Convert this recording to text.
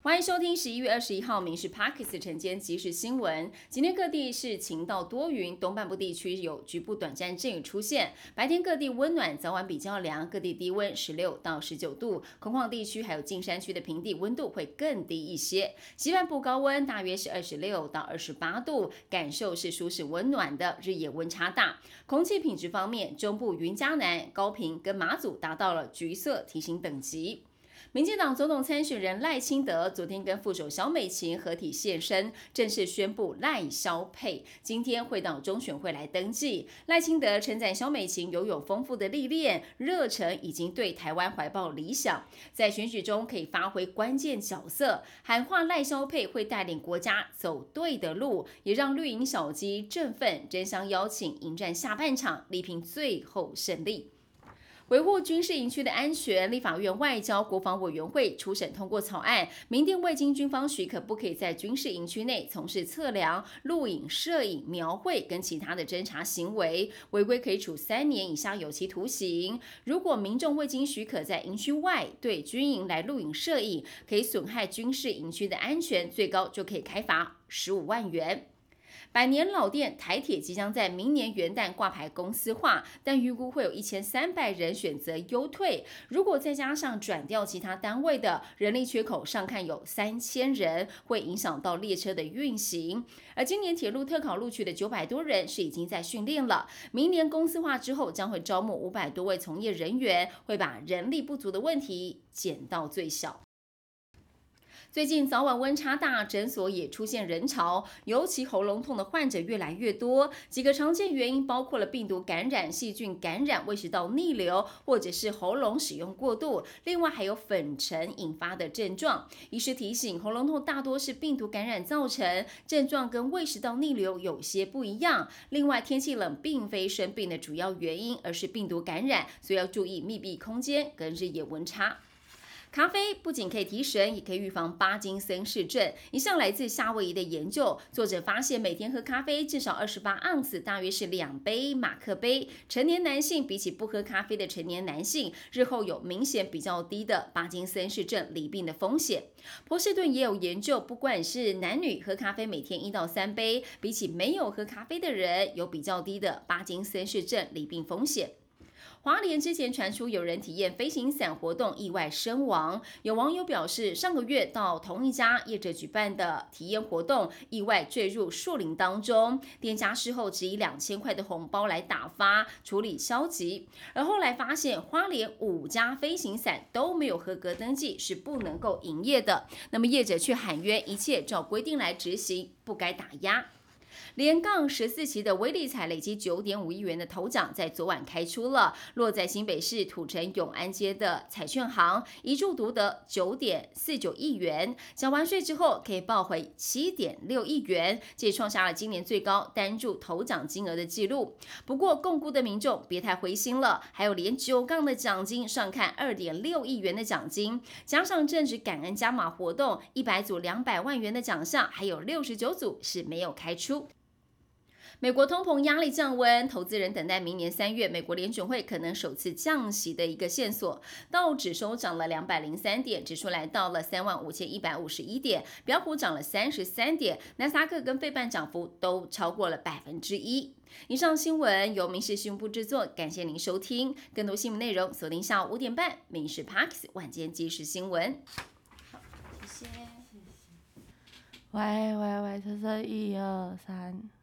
欢迎收听十一月二十一号《民事 Parkes》晨间即时新闻。今天各地是晴到多云，东半部地区有局部短暂阵雨出现。白天各地温暖，早晚比较凉，各地低温十六到十九度。空旷地区还有近山区的平地温度会更低一些。西半部高温大约是二十六到二十八度，感受是舒适温暖的，日夜温差大。空气品质方面，中部云嘉南、高平跟马祖达到了橘色提醒等级。民进党总统参选人赖清德昨天跟副手小美琴合体现身，正式宣布赖萧配，今天会到中选会来登记。赖清德称赞小美琴拥有丰富的历练、热忱，已经对台湾怀抱理想，在选举中可以发挥关键角色，喊话赖萧配会带领国家走对的路，也让绿营小鸡振奋，争相邀请迎战下半场，力拼最后胜利。维护军事营区的安全，立法院外交国防委员会初审通过草案，明定未经军方许可，不可以在军事营区内从事测量、录影、摄影、描绘跟其他的侦查行为，违规可以处三年以下有期徒刑。如果民众未经许可在营区外对军营来录影、摄影，可以损害军事营区的安全，最高就可以开罚十五万元。百年老店台铁即将在明年元旦挂牌公司化，但预估会有一千三百人选择优退。如果再加上转调其他单位的人力缺口，上看有三千人，会影响到列车的运行。而今年铁路特考录取的九百多人是已经在训练了，明年公司化之后将会招募五百多位从业人员，会把人力不足的问题减到最小。最近早晚温差大，诊所也出现人潮，尤其喉咙痛的患者越来越多。几个常见原因包括了病毒感染、细菌感染、胃食道逆流，或者是喉咙使用过度。另外还有粉尘引发的症状。医师提醒，喉咙痛大多是病毒感染造成，症状跟胃食道逆流有些不一样。另外，天气冷并非生病的主要原因，而是病毒感染，所以要注意密闭空间跟日夜温差。咖啡不仅可以提神，也可以预防巴金森氏症。一项来自夏威夷的研究，作者发现每天喝咖啡至少二十八盎司，大约是两杯马克杯。成年男性比起不喝咖啡的成年男性，日后有明显比较低的巴金森氏症离病的风险。波士顿也有研究，不管是男女喝咖啡每天一到三杯，比起没有喝咖啡的人，有比较低的巴金森氏症离病风险。华联之前传出有人体验飞行伞活动意外身亡，有网友表示，上个月到同一家业者举办的体验活动，意外坠入树林当中，店家事后只以两千块的红包来打发处理消极，而后来发现花莲五家飞行伞都没有合格登记，是不能够营业的，那么业者却喊冤，一切照规定来执行，不该打压。连杠十四期的威力彩累积九点五亿元的头奖，在昨晚开出了，落在新北市土城永安街的彩券行，一注独得九点四九亿元，缴完税之后可以报回七点六亿元，这创下了今年最高单注头奖金额的记录。不过，共估的民众别太灰心了，还有连九杠的奖金上看二点六亿元的奖金，加上正值感恩加码活动，一百组两百万元的奖项，还有六十九组是没有开出。美国通膨压力降温，投资人等待明年三月美国联准会可能首次降息的一个线索。道指收涨了两百零三点，指数来到了三万五千一百五十一点。标普涨了三十三点，纳斯达克跟费半涨幅都超过了百分之一。以上新闻由民事新闻部制作，感谢您收听。更多新闻内容锁定下午五点半《民事 Parks 晚间即时新闻》。好，谢谢。喂喂喂，测测一二三。